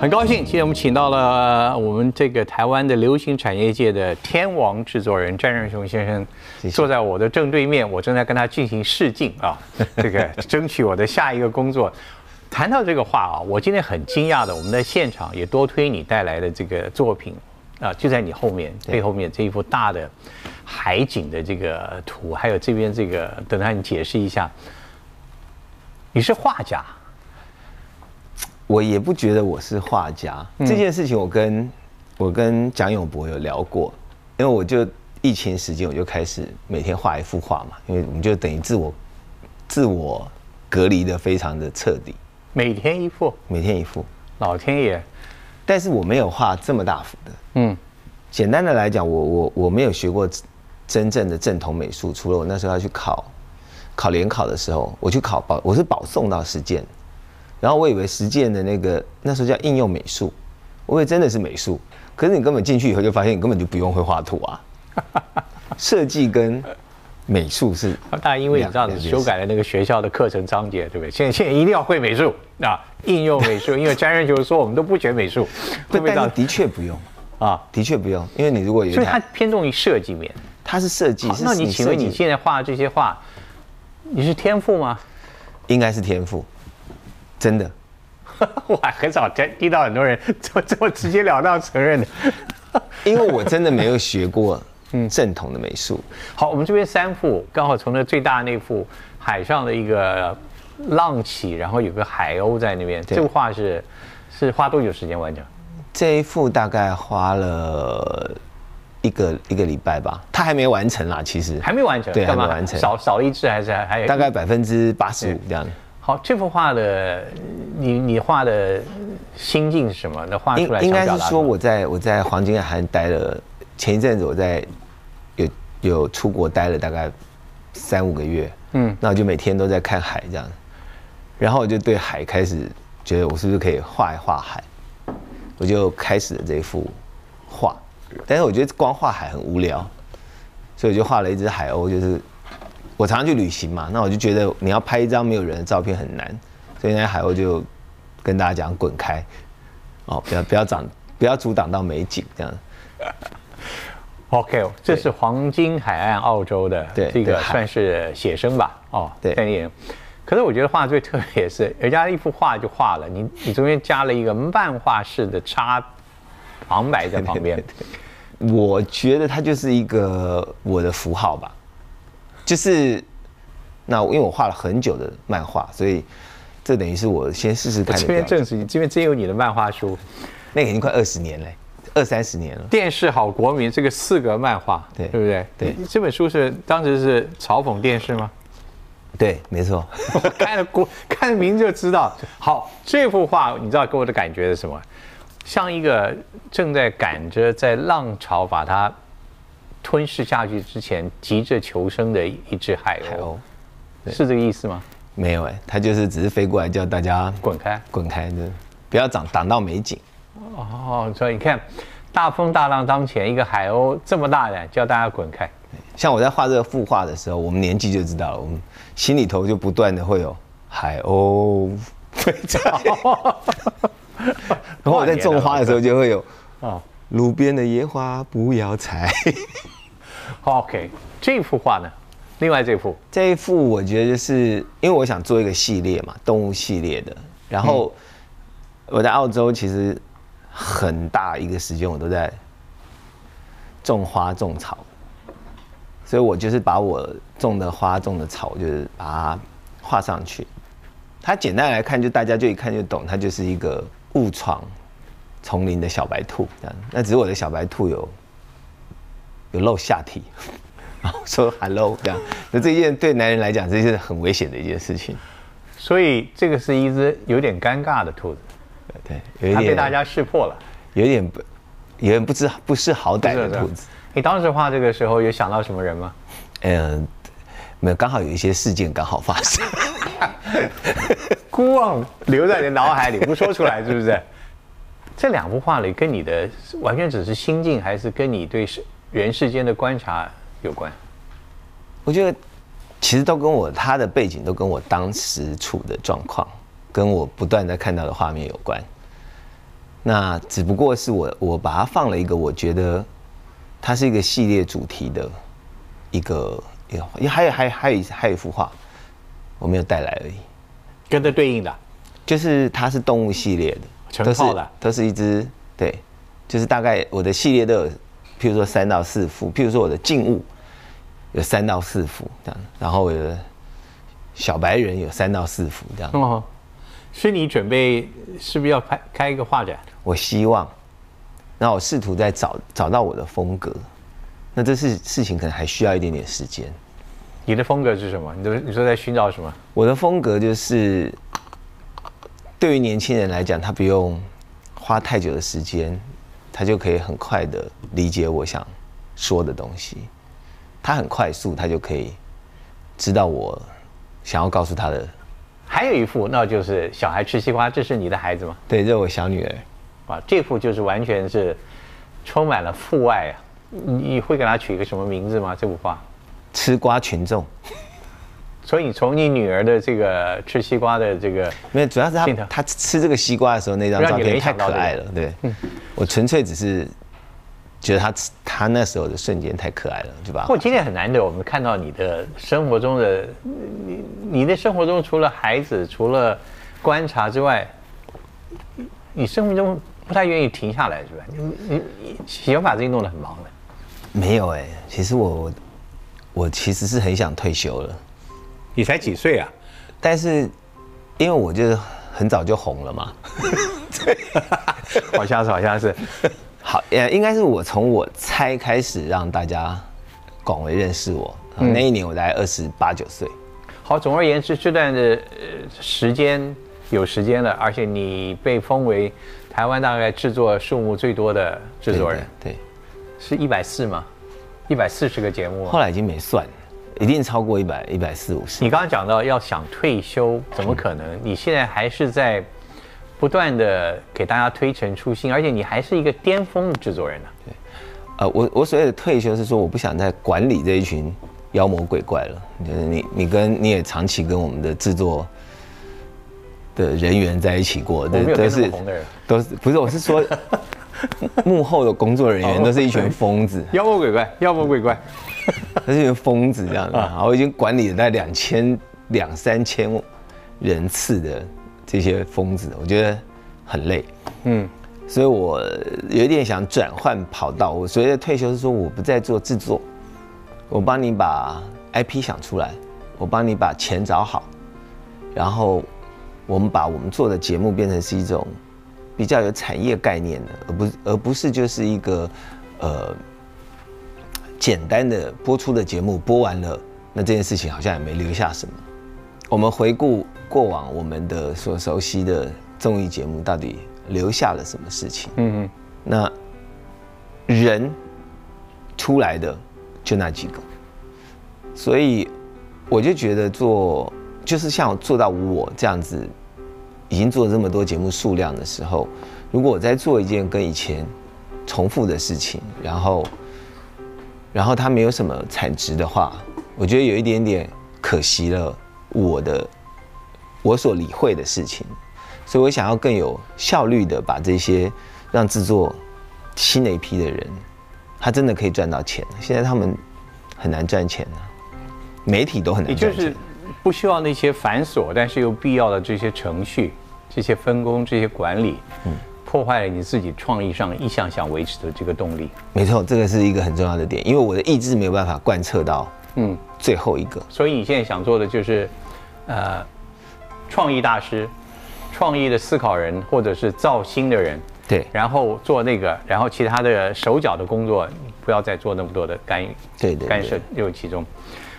很高兴，今天我们请到了我们这个台湾的流行产业界的天王制作人詹仁雄先生，坐在我的正对面，我正在跟他进行试镜啊，这个争取我的下一个工作。谈到这个话啊，我今天很惊讶的，我们在现场也多推你带来的这个作品啊，就在你后面背后面这一幅大的海景的这个图，还有这边这个，等下你解释一下，你是画家。我也不觉得我是画家。这件事情，我跟我跟蒋永博有聊过，因为我就疫情时间我就开始每天画一幅画嘛，因为我们就等于自我自我隔离的非常的彻底，每天一幅，每天一幅，老天爷！但是我没有画这么大幅的，嗯，简单的来讲，我我我没有学过真正的正统美术，除了我那时候要去考考联考的时候，我去考保，我是保送到实践。然后我以为实践的那个那时候叫应用美术，我以为真的是美术，可是你根本进去以后就发现你根本就不用会画图啊，设计跟美术是。大因为你知道修改了那个学校的课程章节，对不对？现在现在一定要会美术啊，应用美术，因为詹瑞就是说我们都不学美术，不，但的确不用啊，的确不用，因为你如果有，所以它偏重于设计面，它是设计。那你请问你现在画这些画，你是天赋吗？应该是天赋。真的，我还很少听听到很多人 这么这么直截了当承认的，因为我真的没有学过嗯正统的美术。好，我们这边三幅，刚好从那最大那幅海上的一个浪起，然后有个海鸥在那边。这幅画是是花多久时间完成？这一幅大概花了一个一个礼拜吧，它还没完成啦，其实还没完成，对，还没完成，少少一只还是还有大概百分之八十五这样。好，这幅画的你你画的心境是什么？那画出来应该是说我在我在黄金海岸待了前一阵子，我在有有出国待了大概三五个月，嗯，那我就每天都在看海这样，然后我就对海开始觉得我是不是可以画一画海，我就开始了这幅画，但是我觉得光画海很无聊，所以我就画了一只海鸥，就是。我常常去旅行嘛，那我就觉得你要拍一张没有人的照片很难，所以那海鸥就跟大家讲滚开，哦，不要不要挡，不要阻挡到美景这样。OK，这是黄金海岸澳洲的这个算是写生吧？哦，对，电影。可是我觉得画最特别是，人家一幅画就画了，你你中间加了一个漫画式的插旁白在旁边。我觉得它就是一个我的符号吧。就是，那因为我画了很久的漫画，所以这等于是我先试试看。这边证实你这边真有你的漫画书，那已经快二十年嘞，二三十年了。电视好国民这个四格漫画，对对不对？对，这本书是当时是嘲讽电视吗？对，没错。看了国看了名就知道。好，这幅画你知道给我的感觉是什么？像一个正在赶着在浪潮把它。吞噬下去之前，急着求生的一只海鸥，是这个意思吗？没有哎，它就是只是飞过来叫大家滚开，滚开的，不要挡挡到美景。哦，所以你看，大风大浪当前，一个海鸥这么大胆叫大家滚开。像我在画这个副画的时候，我们年纪就知道了，我们心里头就不断的会有海鸥飞走。然后我在种花的时候就会有啊。路边的野花不要采。OK，这幅画呢？另外这幅，这一幅我觉得就是因为我想做一个系列嘛，动物系列的。然后我在澳洲其实很大一个时间我都在种花种草，所以我就是把我种的花种的草，就是把它画上去。它简单来看，就大家就一看就懂，它就是一个误闯。丛林的小白兔，这样，那只是我的小白兔有有露下体，然后说 hello 这样，那这件对男人来讲，这是很危险的一件事情。所以这个是一只有点尴尬的兔子，对，有一点被大家识破了，有点不，有点不知不识好歹的兔子。你当时画这个时候有想到什么人吗？嗯，没有，刚好有一些事件刚好发生，孤望留在你脑海里，不说出来，是不是？这两幅画里，跟你的完全只是心境，还是跟你对世人世间的观察有关？我觉得其实都跟我他的背景，都跟我当时处的状况，跟我不断在看到的画面有关。那只不过是我我把它放了一个我觉得它是一个系列主题的一个，也还有还有还有还有一幅画，我没有带来而已。跟着对应的，就是它是动物系列的，成套的，都是一只对，就是大概我的系列都有，譬如说三到四幅，譬如说我的静物有三到四幅这样，然后我的小白人有三到四幅这样。哦，所以你准备是不是要开开一个画展？我希望，那我试图在找找到我的风格，那这事事情可能还需要一点点时间。你的风格是什么？你都你说在寻找什么？我的风格就是，对于年轻人来讲，他不用花太久的时间，他就可以很快的理解我想说的东西。他很快速，他就可以知道我想要告诉他的。还有一幅，那就是小孩吃西瓜，这是你的孩子吗？对，这是我小女儿。哇，这幅就是完全是充满了父爱啊！你会给他取一个什么名字吗？这幅画？吃瓜群众。所以从你女儿的这个吃西瓜的这个，没有，主要是她她吃这个西瓜的时候那张照片太可爱了。对，我纯粹只是觉得她她那时候的瞬间太可爱了，对吧？不过今天很难得，我们看到你的生活中的你你的生活中除了孩子，除了观察之外，你生活中。不太愿意停下来，是吧？你你你喜欢把自己弄得很忙的。没有哎，其实我我其实是很想退休了。你才几岁啊？但是因为我就是很早就红了嘛。对，好像是好像是。好，呃，应该是我从我猜开始让大家广为认识我。那一年我大概二十八九岁。好，总而言之，这段的时间有时间了，而且你被封为。台湾大概制作数目最多的制作人，对，是一百四吗？一百四十个节目，后来已经没算，一定超过一百一百四五十。你刚刚讲到要想退休，怎么可能？你现在还是在不断的给大家推陈出新，而且你还是一个巅峰制作人呢。对，呃，我我所谓的退休是说，我不想再管理这一群妖魔鬼怪了。就是你你跟你也长期跟我们的制作。的人员在一起过，都都是都是不是？我是说，幕后的工作人员都是一群疯子，妖魔鬼怪，妖魔鬼怪，都是一群疯子这样子。啊，我已经管理了大概两千两三千人次的这些疯子，我觉得很累。嗯，所以我有一点想转换跑道。我所谓的退休是说，我不再做制作，我帮你把 IP 想出来，我帮你把钱找好，然后。我们把我们做的节目变成是一种比较有产业概念的，而不而不是就是一个呃简单的播出的节目，播完了，那这件事情好像也没留下什么。我们回顾过往我们的所熟悉的综艺节目，到底留下了什么事情？嗯嗯。那人出来的就那几个，所以我就觉得做就是像做到我这样子。已经做这么多节目数量的时候，如果我再做一件跟以前重复的事情，然后，然后它没有什么产值的话，我觉得有一点点可惜了我的我所理会的事情，所以我想要更有效率的把这些让制作新的一批的人，他真的可以赚到钱。现在他们很难赚钱啊，媒体都很难赚钱。不需要那些繁琐但是又必要的这些程序、这些分工、这些管理，嗯，破坏了你自己创意上一向想维持的这个动力。没错，这个是一个很重要的点，因为我的意志没有办法贯彻到嗯最后一个。所以你现在想做的就是，呃，创意大师、创意的思考人或者是造星的人，对，然后做那个，然后其他的手脚的工作不要再做那么多的干对对干涉入其中。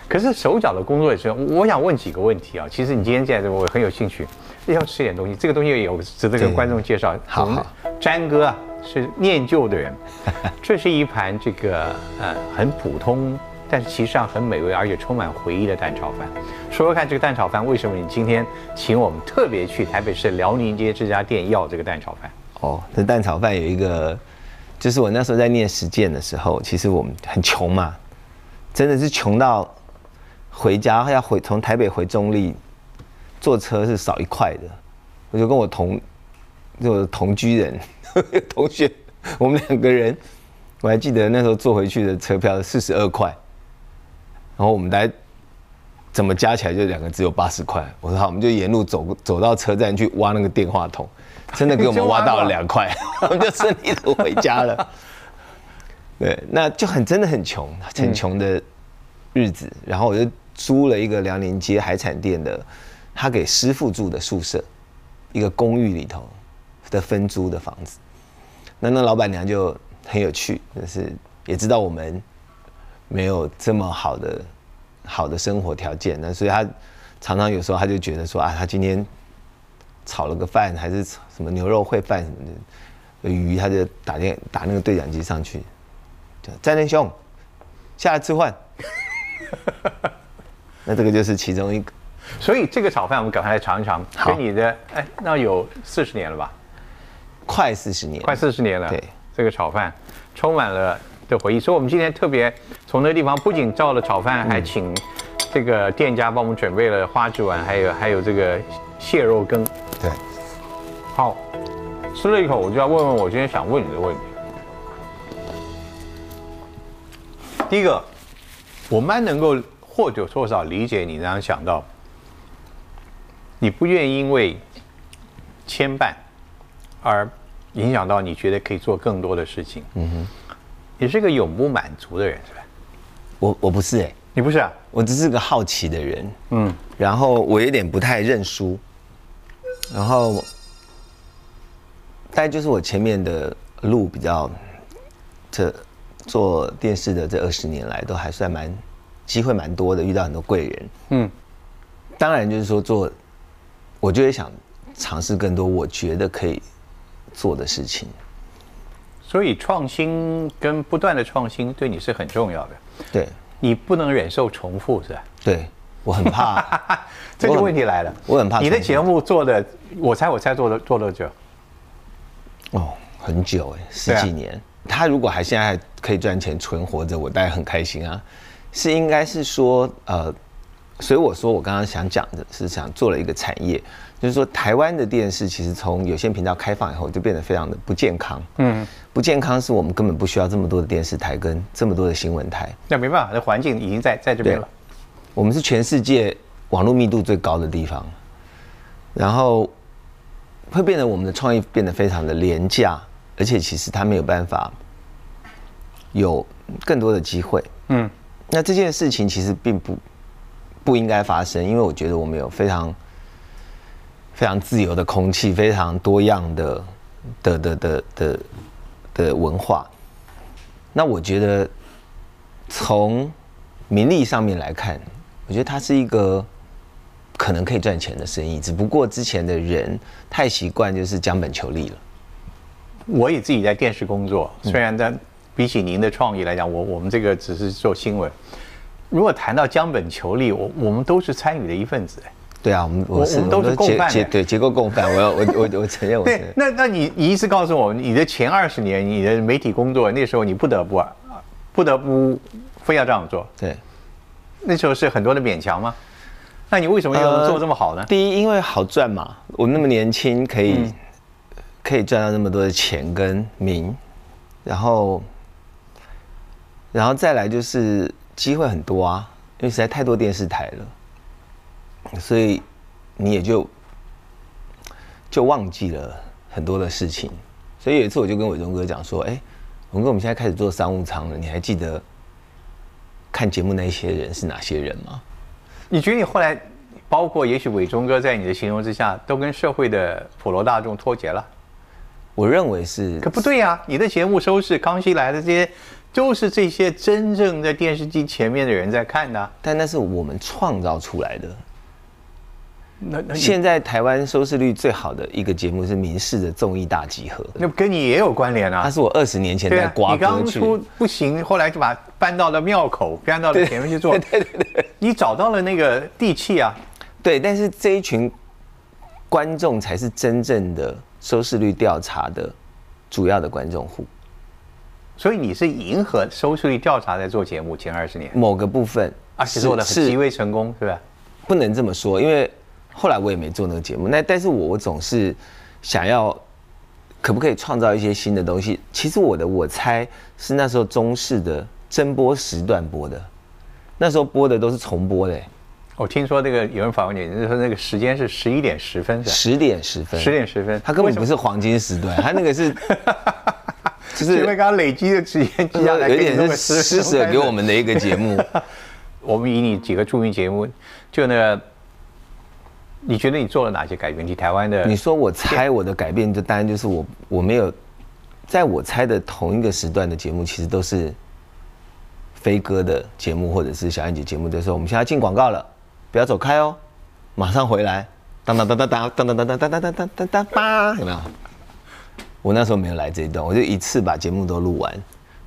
可是手脚的工作也是，我想问几个问题啊。其实你今天在这，我很有兴趣，要吃点东西。这个东西也有值得跟观众介绍。好，好詹哥啊是念旧的人，这是一盘这个呃很普通，但是其实上很美味，而且充满回忆的蛋炒饭。说说看，这个蛋炒饭为什么你今天请我们特别去台北市辽宁街这家店要这个蛋炒饭？哦，这蛋炒饭有一个，就是我那时候在念实践的时候，其实我们很穷嘛，真的是穷到。回家要回从台北回中立，坐车是少一块的。我就跟我同就同居人 同学，我们两个人，我还记得那时候坐回去的车票四十二块，然后我们来怎么加起来就两个只有八十块。我说好，我们就沿路走走到车站去挖那个电话筒，真的给我们挖到了两块，我们就顺利的回家了。对，那就很真的很穷，很穷的日子。然后我就租了一个辽宁街海产店的，他给师傅住的宿舍，一个公寓里头的分租的房子。那那老板娘就很有趣，就是也知道我们没有这么好的好的生活条件，那所以她常常有时候她就觉得说啊，她今天炒了个饭，还是什么牛肉烩饭什么的，鱼，她就打电打那个对讲机上去。战天兄，下来吃饭。那这个就是其中一个，所以这个炒饭我们赶快来尝一尝。跟你的哎，那有四十年了吧？快四十年，快四十年了。对，这个炒饭充满了的回忆。所以我们今天特别从那个地方，不仅照了炒饭，还请这个店家帮我们准备了花枝丸，还有还有这个蟹肉羹。对，好，吃了一口，我就要问问我今天想问你的问题。第一个，我蛮能够或多或少理解你这样想到，你不愿意因为牵绊而影响到你觉得可以做更多的事情。嗯哼，你是个永不满足的人是吧？我我不是哎，你不是啊？我只是个好奇的人。嗯，然后我有点不太认输，然后，大概就是我前面的路比较这。做电视的这二十年来，都还算蛮机会蛮多的，遇到很多贵人。嗯，当然就是说做，我就会想尝试更多我觉得可以做的事情。所以创新跟不断的创新对你是很重要的。对，你不能忍受重复是吧？对，我很怕。这个问题来了，我很怕。你的节目做的，我猜我猜做了做多久？哦，很久哎，十几年。他如果还现在还可以赚钱存活着，我当然很开心啊。是应该是说，呃，所以我说我刚刚想讲的是想做了一个产业，就是说台湾的电视其实从有线频道开放以后就变得非常的不健康。嗯，不健康是我们根本不需要这么多的电视台跟这么多的新闻台。那没办法，那环境已经在在这边了。我们是全世界网络密度最高的地方，然后会变得我们的创意变得非常的廉价。而且其实他没有办法有更多的机会，嗯，那这件事情其实并不不应该发生，因为我觉得我们有非常非常自由的空气，非常多样的的的的的的文化。那我觉得从名利上面来看，我觉得它是一个可能可以赚钱的生意，只不过之前的人太习惯就是将本求利了。我也自己在电视工作，虽然在比起您的创意来讲，我我们这个只是做新闻。如果谈到江本求利，我我们都是参与的一份子。对啊，我们我们都是共犯。对结构共犯，我要我我我承认我。对，那那你你意思告诉我，你的前二十年你的媒体工作，那时候你不得不不得不非要这样做。对，那时候是很多的勉强吗？那你为什么要做这么好呢？第一，因为好赚嘛，我那么年轻可以。可以赚到那么多的钱跟名，然后，然后再来就是机会很多啊，因为实在太多电视台了，所以你也就就忘记了很多的事情。所以有一次我就跟伟忠哥讲说：“哎，伟哥，我们现在开始做商务舱了，你还记得看节目那些人是哪些人吗？”你觉得你后来，包括也许伟忠哥在你的形容之下，都跟社会的普罗大众脱节了？我认为是，可不对呀！你的节目收视，《康熙来的》这些，都是这些真正在电视机前面的人在看的。但那是我们创造出来的。那那现在台湾收视率最好的一个节目是民视的综艺大集合，那跟你也有关联啊。他是我二十年前在刮。你刚出不行，后来就把搬到了庙口，搬到了前面去做。对对对，你找到了那个地气啊。对，但是这一群观众才是真正的。收视率调查的主要的观众户，所以你是迎合收视率调查在做节目前二十年？某个部分，而且做的极为成功，是吧？不能这么说，因为后来我也没做那个节目。那但是我我总是想要可不可以创造一些新的东西？其实我的我猜是那时候中视的真播时段播的，那时候播的都是重播的，我听说那个有人访问你，就说那个时间是十一点十分，十点十分，十点十分，它根本不是黄金时段，它那个是，就是因为刚刚累积的时间积下来，有点是施舍给我们的一个节目。我们以你几个著名节目，就那个，你觉得你做了哪些改变？你台湾的，你说我猜我的改变，就当然就是我我没有，在我猜的同一个时段的节目，其实都是飞哥的节目或者是小燕姐节目的时候，我们现在进广告了，不要走开哦，马上回来，当当当当当当当当当当当当当当当，有没有？我那时候没有来这一段，我就一次把节目都录完，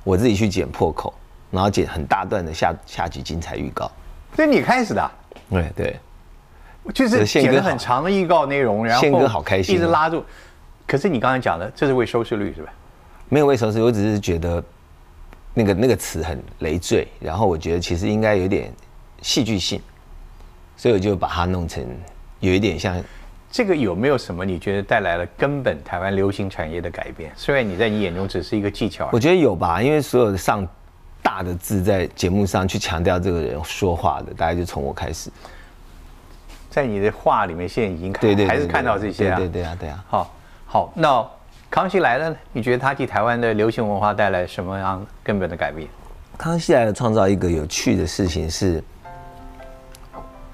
我自己去剪破口。然后剪很大段的下下集精彩预告，是你开始的？对对，就是剪了很长的预告内容，然后宪哥好开心，一直拉住。可是你刚才讲的，这是为收视率是吧？没有为收视，我只是觉得那个那个词很累赘，然后我觉得其实应该有点戏剧性，所以我就把它弄成有一点像。这个有没有什么你觉得带来了根本台湾流行产业的改变？虽然你在你眼中只是一个技巧，我觉得有吧，因为所有的上。大的字在节目上去强调这个人说话的，大概就从我开始，在你的话里面，现在已经看，还是看到这些啊？对对啊，对啊。好，好，那康熙来了，你觉得他替台湾的流行文化带来什么样根本的改变？康熙来了，创造一个有趣的事情是，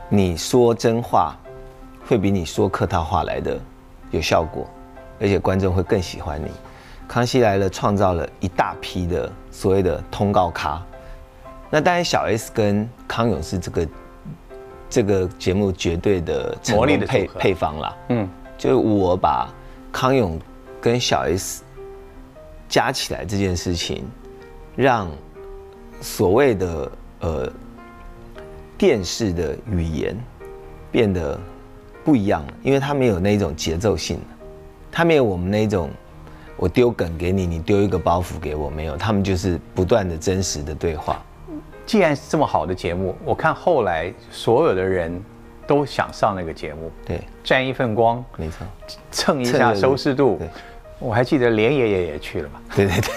你说真话会比你说客套话来的有效果，而且观众会更喜欢你。康熙来了，创造了一大批的所谓的通告咖。那当然，小 S 跟康永是这个这个节目绝对的成功配配方啦。嗯，就我把康永跟小 S 加起来这件事情，让所谓的呃电视的语言变得不一样了，因为它没有那种节奏性，它没有我们那种。我丢梗给你，你丢一个包袱给我，没有，他们就是不断的真实的对话。既然是这么好的节目，我看后来所有的人都想上那个节目，对，沾一份光，没错，蹭一下收视度。我还记得连爷爷也去了嘛，对对对，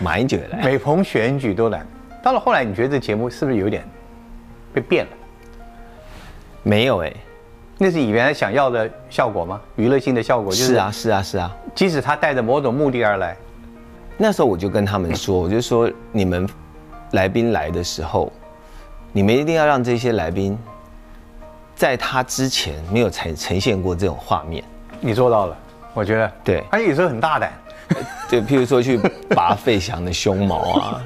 马英九也来，每逢选举都来。到了后来，你觉得这节目是不是有点被变了？没有哎。那是你原来想要的效果吗？娱乐性的效果就是啊，是啊，是啊。即使他带着某种目的而来，那时候我就跟他们说，我就说你们来宾来的时候，你们一定要让这些来宾在他之前没有呈呈现过这种画面。你做到了，我觉得对。他有时候很大胆，对，譬如说去拔费翔的胸毛啊，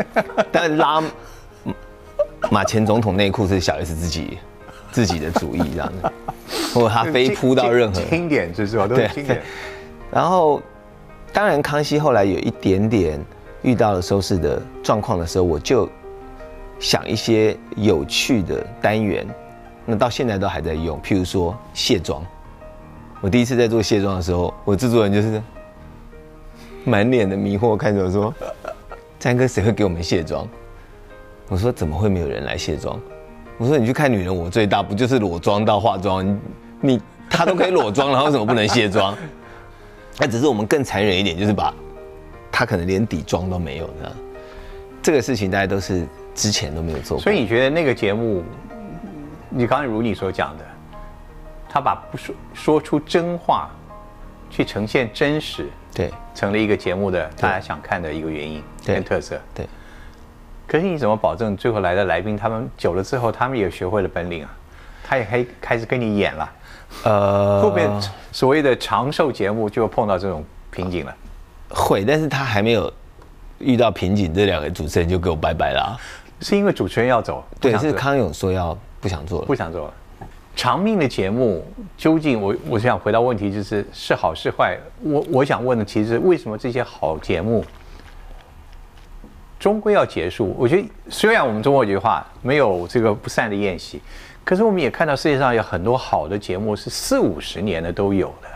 但拉马前总统内裤是小 S 自己。自己的主意这样子，或者他非扑到任何经典之作都是经典。然后，当然康熙后来有一点点遇到了收视的状况的时候，我就想一些有趣的单元，那到现在都还在用。譬如说卸妆，我第一次在做卸妆的时候，我制作人就是 满脸的迷惑看着我说：“詹哥，谁会给我们卸妆？”我说：“怎么会没有人来卸妆？”我说你去看女人我最大不就是裸妆到化妆，你她都可以裸妆，然后为什么不能卸妆？那只是我们更残忍一点，就是把她可能连底妆都没有的，这个事情大家都是之前都没有做过。所以你觉得那个节目，你刚才如你所讲的，他把不说说出真话，去呈现真实，对，成了一个节目的大家想看的一个原因跟特色，对。可是你怎么保证最后来的来宾，他们久了之后，他们也学会了本领啊？他也可以开始跟你演了。呃，会不会所谓的长寿节目就碰到这种瓶颈了？会，但是他还没有遇到瓶颈，这两个主持人就给我拜拜了。啊是因为主持人要走？对，是康永说要不想做了，不想做了。长命的节目究竟，我我想回答问题就是是好是坏？我我想问的其实为什么这些好节目？终归要结束。我觉得，虽然我们中国有句话没有这个不散的宴席，可是我们也看到世界上有很多好的节目是四五十年的都有的。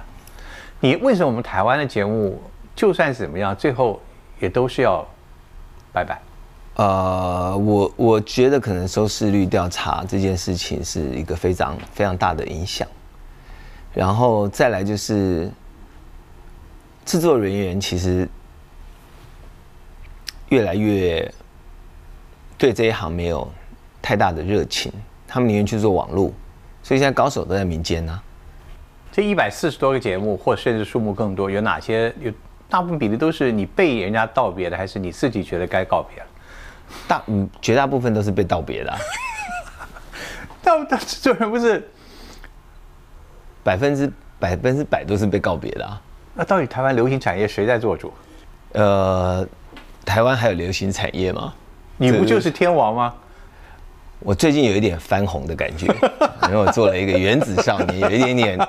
你为什么我们台湾的节目就算是怎么样，最后也都是要拜拜？呃，我我觉得可能收视率调查这件事情是一个非常非常大的影响。然后再来就是，制作人员其实越来越对这一行没有太大的热情，他们宁愿去做网络，所以现在高手都在民间呢。这一百四十多个节目，或甚至数目更多，有哪些有大部分比例都是你被人家道别的，还是你自己觉得该告别了？大嗯，绝大部分都是被道别的、啊，但但制作人不是？百分之百分之百都是被告别的、啊。那到底台湾流行产业谁在做主？呃，台湾还有流行产业吗？你不就是天王吗？我最近有一点翻红的感觉，因为我做了一个原子少年，有一点点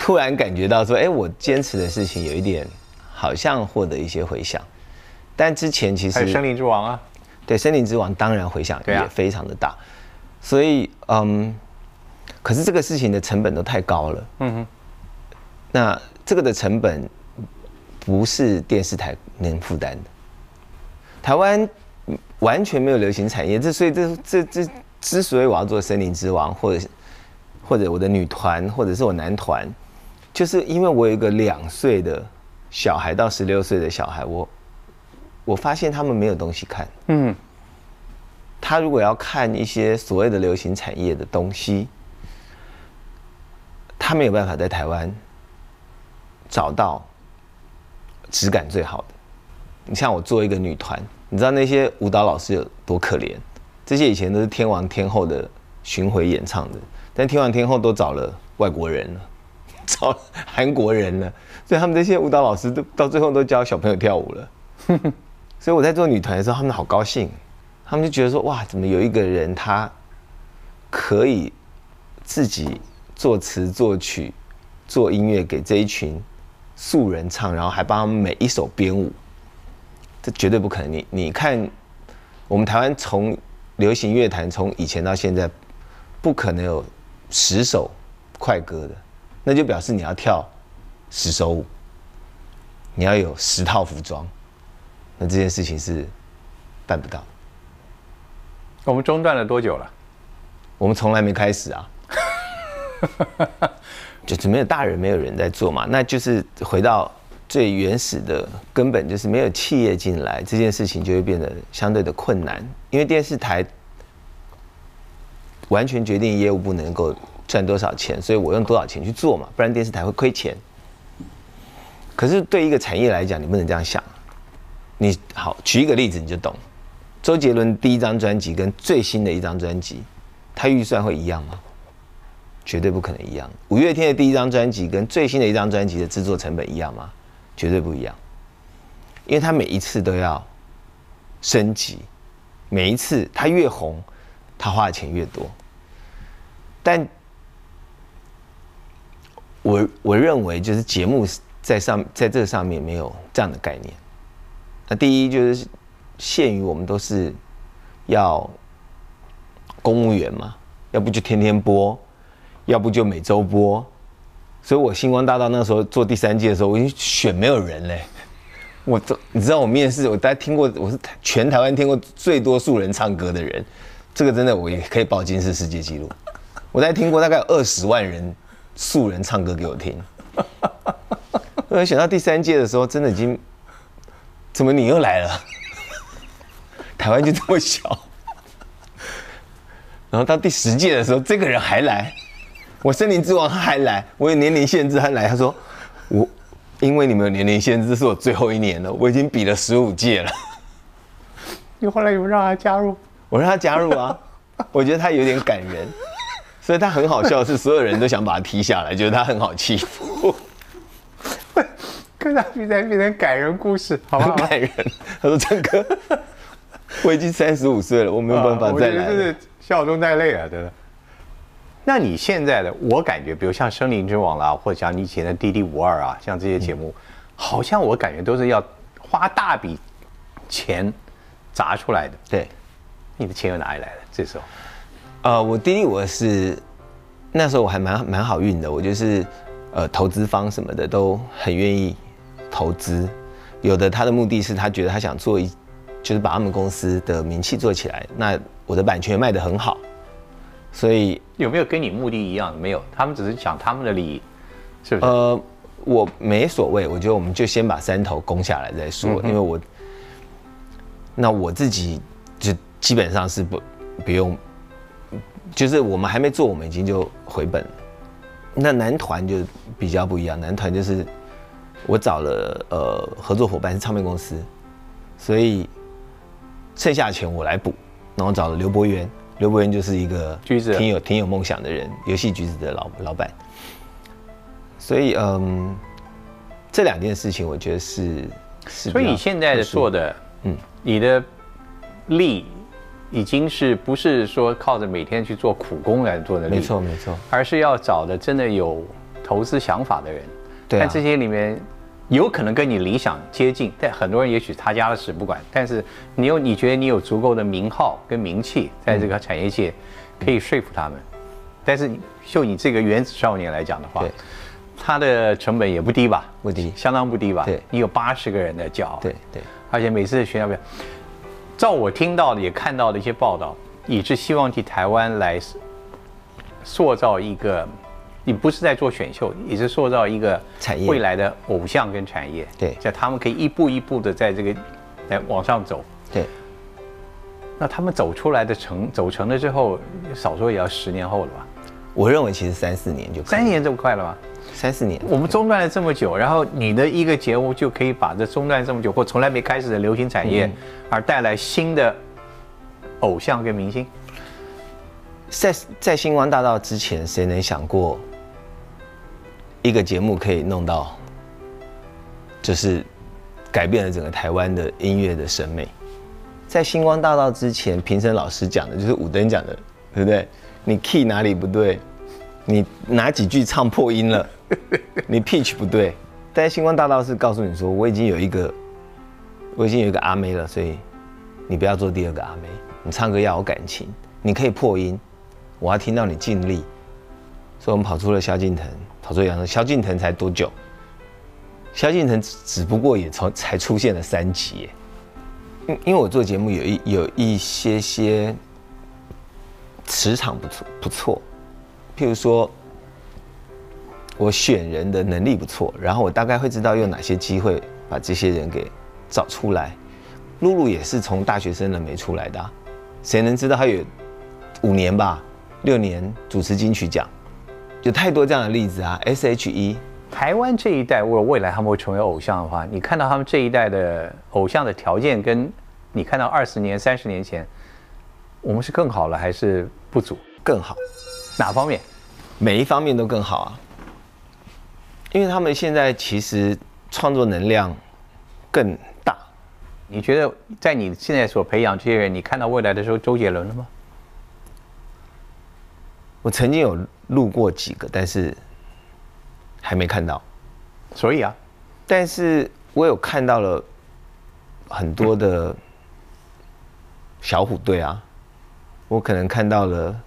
突然感觉到说，哎，我坚持的事情有一点好像获得一些回响。但之前其实还有森林之王啊，对森林之王当然回响也非常的大，所以嗯，可是这个事情的成本都太高了。嗯哼，那这个的成本不是电视台能负担的。台湾完全没有流行产业，这所以这这这之所以我要做森林之王，或者或者我的女团，或者是我男团，就是因为我有一个两岁的小孩到十六岁的小孩，我我发现他们没有东西看。嗯，他如果要看一些所谓的流行产业的东西，他没有办法在台湾找到质感最好的。你像我做一个女团，你知道那些舞蹈老师有多可怜？这些以前都是天王天后的巡回演唱的，但天王天后都找了外国人了，找韩国人了，所以他们这些舞蹈老师都到最后都教小朋友跳舞了。所以我在做女团的时候，他们好高兴，他们就觉得说：哇，怎么有一个人他可以自己作词作曲、做音乐给这一群素人唱，然后还帮他们每一首编舞。这绝对不可能！你你看，我们台湾从流行乐坛从以前到现在，不可能有十首快歌的，那就表示你要跳十首舞，你要有十套服装，那这件事情是办不到。我们中断了多久了？我们从来没开始啊，就是没有大人，没有人在做嘛，那就是回到。最原始的根本就是没有企业进来，这件事情就会变得相对的困难。因为电视台完全决定业务部能够赚多少钱，所以我用多少钱去做嘛，不然电视台会亏钱。可是对一个产业来讲，你不能这样想。你好，举一个例子你就懂。周杰伦第一张专辑跟最新的一张专辑，他预算会一样吗？绝对不可能一样。五月天的第一张专辑跟最新的一张专辑的制作成本一样吗？绝对不一样，因为他每一次都要升级，每一次他越红，他花的钱越多。但我我认为，就是节目在上在这上面没有这样的概念。那第一就是限于我们都是要公务员嘛，要不就天天播，要不就每周播。所以，我星光大道那时候做第三季的时候，我已经选没有人嘞。我都你知道，我面试，我大家听过，我是全台湾听过最多素人唱歌的人。这个真的，我也可以报金氏世界纪录。我在听过大概二十万人素人唱歌给我听。我选到第三届的时候，真的已经，怎么你又来了？台湾就这么小。然后到第十届的时候，这个人还来。我森林之王他还来，我有年龄限制，他来。他说我因为你们有年龄限制，这是我最后一年了，我已经比了十五届了。你后来有让他加入？我让他加入啊，我觉得他有点感人，所以他很好笑，是所有人都想把他踢下来，觉得他很好欺负。跟他比赛变成感人故事，好很感人。他说：“郑哥，我已经三十五岁了，我没有办法再来。”就是笑中带泪啊，真的。那你现在的我感觉，比如像《森林之王》啦，或者像你以前的《D D 五二》啊，像这些节目，好像我感觉都是要花大笔钱砸出来的。对，你的钱又哪里来的？这时候，呃，我弟弟我是那时候我还蛮蛮好运的，我就是呃投资方什么的都很愿意投资，有的他的目的是他觉得他想做一，就是把他们公司的名气做起来，那我的版权卖得很好。所以有没有跟你目的一样？没有，他们只是讲他们的利益，是不是？呃，我没所谓，我觉得我们就先把山头攻下来再说，因为我那我自己就基本上是不不用，就是我们还没做，我们已经就回本。那男团就比较不一样，男团就是我找了呃合作伙伴是唱片公司，所以剩下钱我来补。然后找了刘博元，刘伯元就是一个橘子挺有挺有梦想的人，游戏橘子的老老板。所以嗯，这两件事情我觉得是是。所以你现在的做的，嗯，你的力已经是不是说靠着每天去做苦工来做的力？没错没错，而是要找的真的有投资想法的人。对，但这些里面。有可能跟你理想接近，但很多人也许他家的事不管。但是你有，你觉得你有足够的名号跟名气，在这个产业界可以说服他们。但是就你这个原子少年来讲的话，他的成本也不低吧？不低，相当不低吧？对，你有八十个人的教，对对，而且每次学校表，照我听到的也看到的一些报道，也是希望替台湾来塑造一个。你不是在做选秀，也是塑造一个产业未来的偶像跟产业。对，在他们可以一步一步的在这个来往上走。对，那他们走出来的成走成了之后，少说也要十年后了吧？我认为其实三四年就三年这么快了吗？三四年，我们中断了这么久，然后你的一个节目就可以把这中断这么久或从来没开始的流行产业，而带来新的偶像跟明星。在在星光大道之前，谁能想过？一个节目可以弄到，就是改变了整个台湾的音乐的审美。在星光大道之前，评审老师讲的就是五登讲的，对不对？你 key 哪里不对？你哪几句唱破音了？你 pitch 不对？但是星光大道是告诉你说，我已经有一个，我已经有一个阿妹了，所以你不要做第二个阿妹。你唱歌要有感情，你可以破音，我要听到你尽力。所以我们跑出了萧敬腾。跑出杨萧敬腾才多久？萧敬腾只不过也从才出现了三集，因因为我做节目有一有一些些磁场不错不错，譬如说我选人的能力不错，然后我大概会知道用哪些机会把这些人给找出来。露露也是从大学生的没出来的，谁能知道他有五年吧，六年主持金曲奖。有太多这样的例子啊！S.H.E，台湾这一代，如果未来他们会成为偶像的话，你看到他们这一代的偶像的条件，跟你看到二十年、三十年前，我们是更好了还是不足？更好，哪方面？每一方面都更好啊！因为他们现在其实创作能量更大。你觉得在你现在所培养这些人，你看到未来的时候，周杰伦了吗？我曾经有。录过几个，但是还没看到，所以啊，但是我有看到了很多的小虎队啊，我可能看到了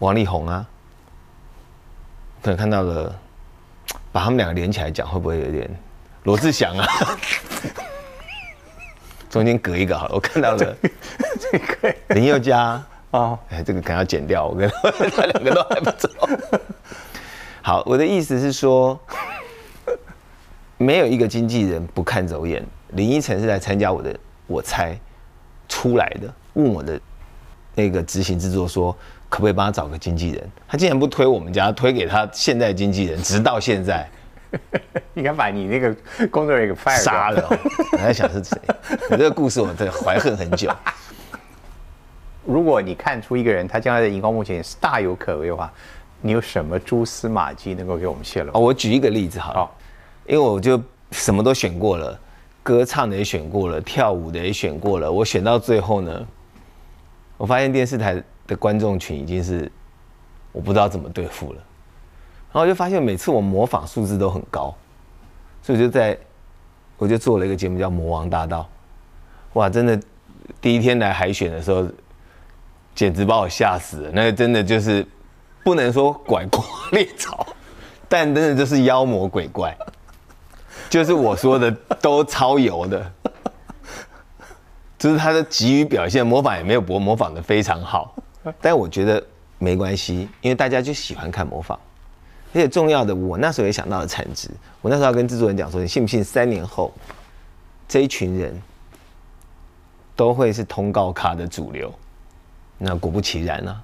王力宏啊，可能看到了，把他们两个连起来讲会不会有点罗志祥啊？中间隔一个好了，我看到了 林宥嘉。哦，哎，这个可能要剪掉。我跟 他两个都还不错。好，我的意思是说，没有一个经纪人不看走眼。林依晨是来参加我的，我猜出来的，问我的那个执行制作说，可不可以帮他找个经纪人？他竟然不推我们家，推给他现在经纪人，直到现在。应该把你那个工作人员给 fire 杀了。我在想是谁？你 这个故事我在怀恨很久。如果你看出一个人他将来的荧光幕前是大有可为的话，你有什么蛛丝马迹能够给我们泄露？哦，我举一个例子好了，因为我就什么都选过了，歌唱的也选过了，跳舞的也选过了，我选到最后呢，我发现电视台的观众群已经是我不知道怎么对付了，然后就发现每次我模仿数字都很高，所以就在我就做了一个节目叫《魔王大道》，哇，真的第一天来海选的时候。简直把我吓死了！那个真的就是不能说拐瓜裂枣，但真的就是妖魔鬼怪，就是我说的都超油的，就是他的急于表现，模仿也没有模模仿的非常好，但我觉得没关系，因为大家就喜欢看模仿。而且重要的，我那时候也想到了产值。我那时候要跟制作人讲说，你信不信三年后，这一群人都会是通告咖的主流？那果不其然啊！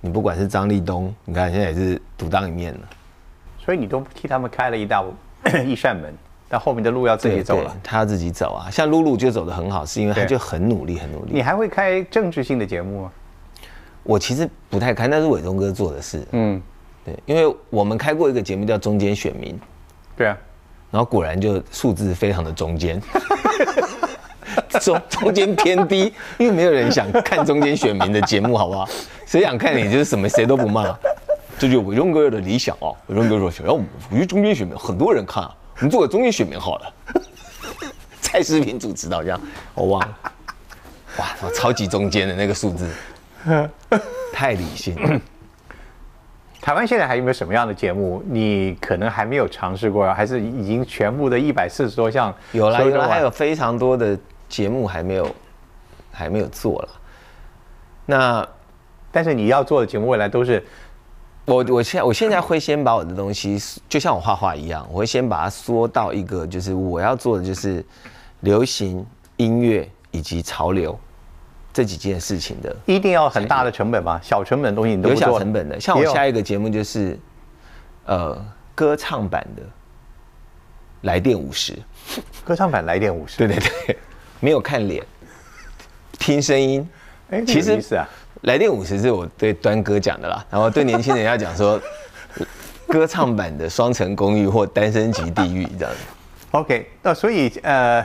你不管是张立东，你看现在也是独当一面了。所以你都替他们开了一道 一扇门，但后面的路要自己走了。他要自己走啊！像露露就走得很好，是因为他就很努力，很努力。你还会开政治性的节目吗？我其实不太看，那是伟忠哥做的事。嗯，对，因为我们开过一个节目叫《中间选民》，对啊，然后果然就数字非常的中间，中中间偏低，因为没有人想看中间选民的节目，好不好？谁想看你就是什么谁都不骂，这就伟忠哥的理想哦。伟忠哥说想要我们中间选民，很多人看啊，我们做个中间选民好了。蔡视频主持的这样，我忘了，哇，超级中间的那个数字。太理性。台湾现在还有没有什么样的节目？你可能还没有尝试过，还是已经全部的一百四十多项？有啦，有啦，还有非常多的节目还没有，还没有做了。那，但是你要做的节目，未来都是我，我现我现在会先把我的东西，就像我画画一样，我会先把它缩到一个，就是我要做的就是流行音乐以及潮流。这几件事情的，一定要很大的成本吗？小成本的东西你都有小成本的。像我下一个节目就是，呃，歌唱版的《来电五十》，歌唱版《来电五十》。对对对，没有看脸，听声音。哎，其实是啊，《来电五十》是我对端哥讲的啦，然后对年轻人要讲说，歌唱版的《双层公寓》或《单身级地狱》这样子。OK，那所以呃，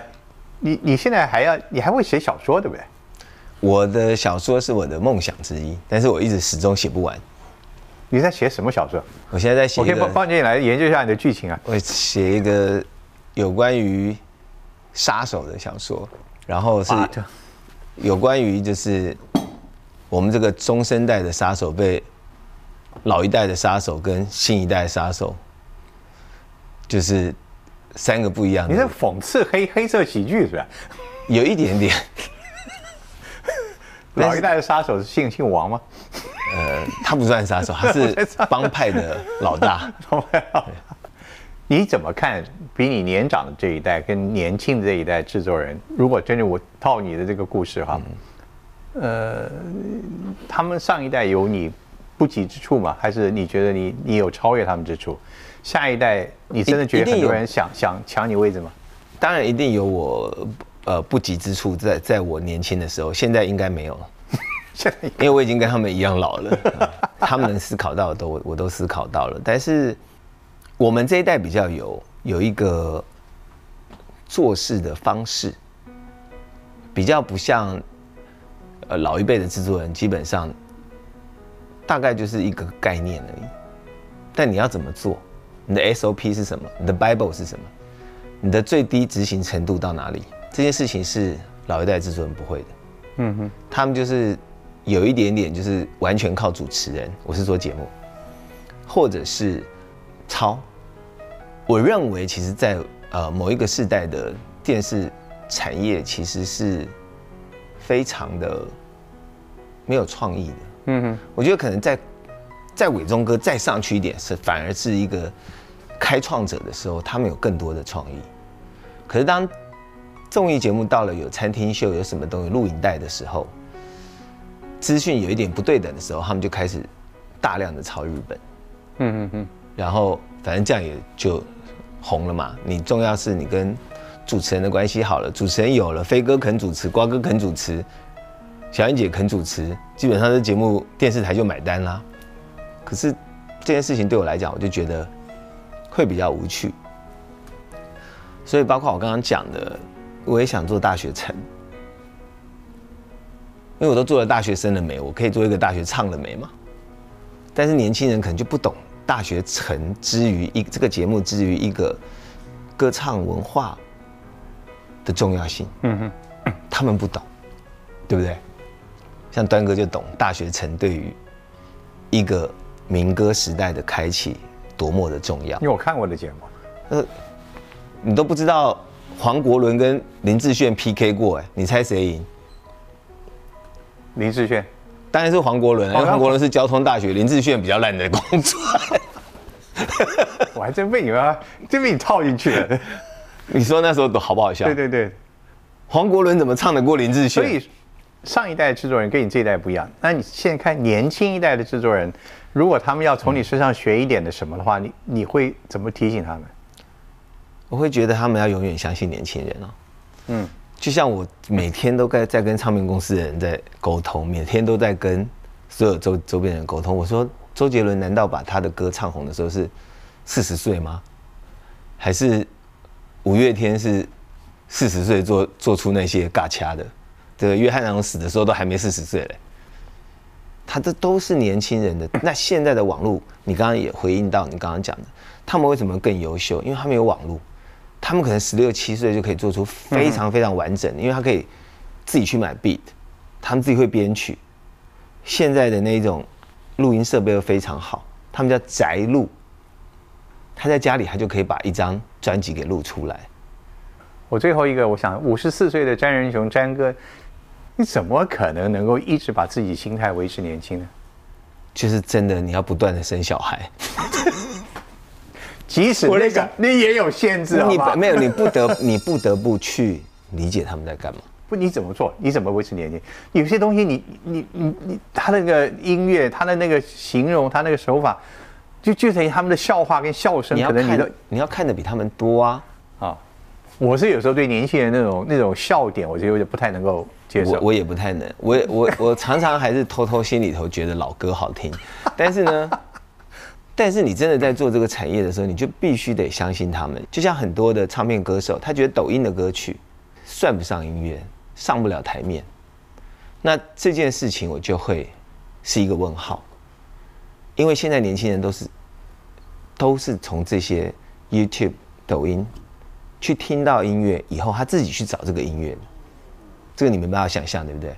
你你现在还要，你还会写小说对不对？我的小说是我的梦想之一，但是我一直始终写不完。你在写什么小说？我现在在写。我可以帮帮你来研究一下你的剧情啊。我写一个有关于杀手的小说，然后是有关于就是我们这个中生代的杀手被老一代的杀手跟新一代杀手，就是三个不一样的。你在讽刺黑黑色喜剧是吧？有一点点。老一代的杀手是姓姓王吗？呃，他不算杀手，他是帮派的老大。你怎么看比你年长的这一代跟年轻的这一代制作人？如果真的我套你的这个故事哈，呃，他们上一代有你不及之处吗？还是你觉得你你有超越他们之处？下一代你真的觉得很多人想想抢你位置吗？当然一定有我。呃，不及之处在在我年轻的时候，现在应该没有了。现在，因为我已经跟他们一样老了，他们能思考到的都我我都思考到了。但是我们这一代比较有有一个做事的方式，比较不像呃老一辈的制作人，基本上大概就是一个概念而已。但你要怎么做？你的 SOP 是什么？你的 Bible 是什么？你的最低执行程度到哪里？这件事情是老一代制作人不会的，嗯哼，他们就是有一点点就是完全靠主持人，我是做节目，或者是抄。我认为其实，在呃某一个世代的电视产业，其实是非常的没有创意的，嗯哼。我觉得可能在在伟忠哥再上去一点，是反而是一个开创者的时候，他们有更多的创意。可是当综艺节目到了有餐厅秀有什么东西录影带的时候，资讯有一点不对等的时候，他们就开始大量的抄日本，嗯嗯嗯，然后反正这样也就红了嘛。你重要是你跟主持人的关系好了，主持人有了，飞哥肯主持，瓜哥肯主持，小燕姐肯主持，基本上这节目电视台就买单啦。可是这件事情对我来讲，我就觉得会比较无趣，所以包括我刚刚讲的。我也想做大学城，因为我都做了大学生的美，我可以做一个大学唱的美嘛。但是年轻人可能就不懂大学城之于一这个节目之于一个歌唱文化的重要性。嗯哼，他们不懂，对不对？像端哥就懂大学城对于一个民歌时代的开启多么的重要。因为我看过的节目，呃，你都不知道。黄国伦跟林志炫 PK 过，哎，你猜谁赢？林志炫，当然是黄国伦，因为黄国伦是交通大学，林志炫比较烂的工作。我还真被你们，真被你套进去了。你说那时候都好不好笑？对对对，黄国伦怎么唱得过林志炫？所以上一代制作人跟你这一代不一样。那你现在看年轻一代的制作人，如果他们要从你身上学一点的什么的话，你你会怎么提醒他们？我会觉得他们要永远相信年轻人哦。嗯，就像我每天都在在跟唱片公司的人在沟通，每天都在跟所有周周边人沟通。我说，周杰伦难道把他的歌唱红的时候是四十岁吗？还是五月天是四十岁做做出那些尬掐的？这个约翰昂死的时候都还没四十岁嘞。他这都是年轻人的。那现在的网络，你刚刚也回应到你刚刚讲的，他们为什么更优秀？因为他们有网络。他们可能十六七岁就可以做出非常非常完整，因为他可以自己去买 beat，他们自己会编曲。现在的那种录音设备又非常好，他们叫宅录，他在家里他就可以把一张专辑给录出来。我最后一个，我想五十四岁的詹仁雄詹哥，你怎么可能能够一直把自己心态维持年轻呢？就是真的，你要不断的生小孩。即使那个你也有限制，你没有，你不得你不得不去理解他们在干嘛。不，你怎么做？你怎么维持年轻？有些东西，你你你你，他那个音乐，他的那个形容，他那个手法，就就等于他们的笑话跟笑声，可能你的你要看的比他们多啊啊！我是有时候对年轻人那种那种笑点，我觉得有点不太能够接受。我我也不太能，我我我常常还是偷偷心里头觉得老歌好听，但是呢。但是你真的在做这个产业的时候，你就必须得相信他们。就像很多的唱片歌手，他觉得抖音的歌曲算不上音乐，上不了台面。那这件事情我就会是一个问号，因为现在年轻人都是都是从这些 YouTube、抖音去听到音乐以后，他自己去找这个音乐。这个你没办法想象，对不对？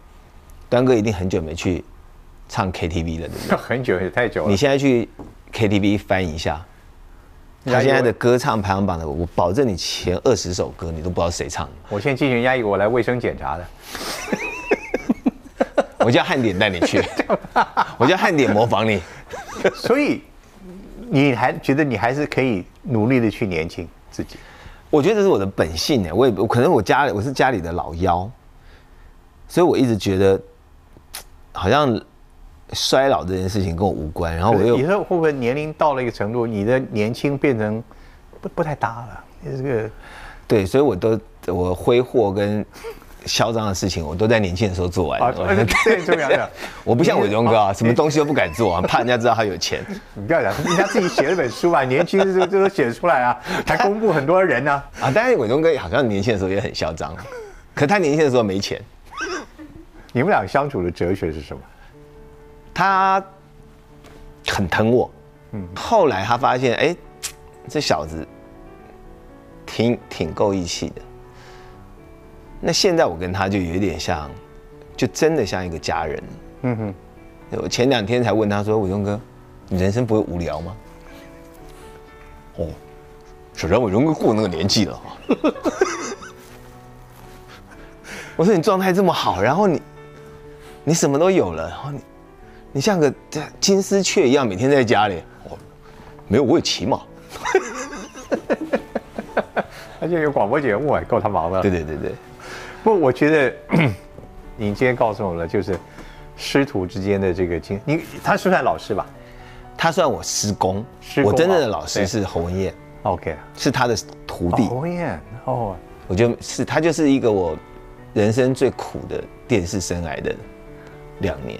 端哥一定很久没去唱 KTV 了，对不对？很久也太久了。你现在去。KTV 翻一下，他现在的歌唱排行榜的，我保证你前二十首歌你都不知道谁唱的。我现在进行压抑，我来卫生检查的。我叫汉典带你去，我叫汉典模仿你。所以你还觉得你还是可以努力的去年轻自己？我觉得这是我的本性呢。我也可能我家里我是家里的老幺，所以我一直觉得好像。衰老这件事情跟我无关，然后我又你说会不会年龄到了一个程度，你的年轻变成不不太搭了？这个对，所以我都我挥霍跟嚣张的事情，我都在年轻的时候做完。啊，最重要的，我不像伟忠哥啊，什么东西都不敢做啊，怕人家知道他有钱。你不要讲，人家自己写了本书啊，年轻的时候就都写出来啊，还公布很多人呢。啊，但是伟忠哥好像年轻的时候也很嚣张，可他年轻的时候没钱。你们俩相处的哲学是什么？他很疼我，嗯，后来他发现，哎，这小子挺挺够义气的。那现在我跟他就有点像，就真的像一个家人。嗯哼，我前两天才问他说：“伟忠哥，你人生不会无聊吗？”哦，首先伟忠哥过那个年纪了。我说你状态这么好，然后你你什么都有了，然后你。你像个金丝雀一样，每天在家里。哦，没有，我有骑马。而且有广播节目，够他忙了。对对对对。不，我觉得 你今天告诉我了，就是师徒之间的这个经。你他是算老师吧？他算我师公。师公。我真正的老师是侯文燕。OK。是他的徒弟。侯文燕。哦。我觉得是他就是一个我人生最苦的电视生涯的两年。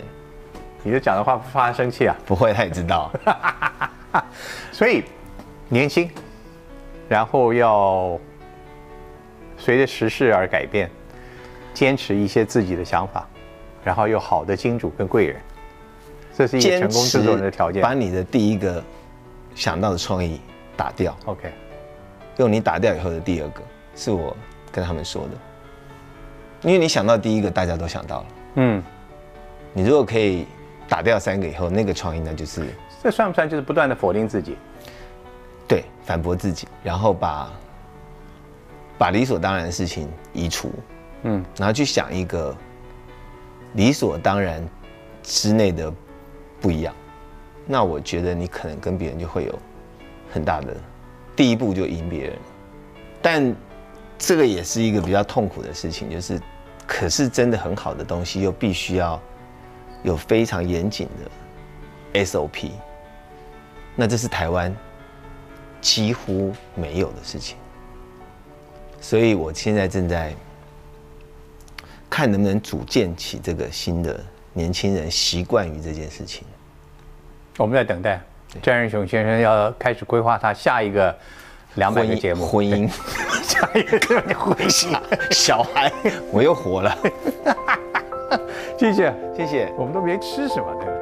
你就讲的话不发生气啊？不会，他也知道。所以年轻，然后要随着时事而改变，坚持一些自己的想法，然后有好的金主跟贵人，这是一个成功制作人的条件。把你的第一个想到的创意打掉。OK，用你打掉以后的第二个，是我跟他们说的。因为你想到第一个，大家都想到了。嗯，你如果可以。打掉三个以后，那个创意呢，就是这算不算就是不断的否定自己？对，反驳自己，然后把把理所当然的事情移除，嗯，然后去想一个理所当然之内的不一样。那我觉得你可能跟别人就会有很大的，第一步就赢别人，但这个也是一个比较痛苦的事情，就是可是真的很好的东西又必须要有非常严谨的 SOP，那这是台湾几乎没有的事情，所以我现在正在看能不能组建起这个新的年轻人习惯于这件事情。我们在等待。詹仁雄先生要开始规划他下一个两百个节目。婚姻，下一个婚姻 小孩，我又活了。谢谢谢谢。我们都没吃什么，对不对？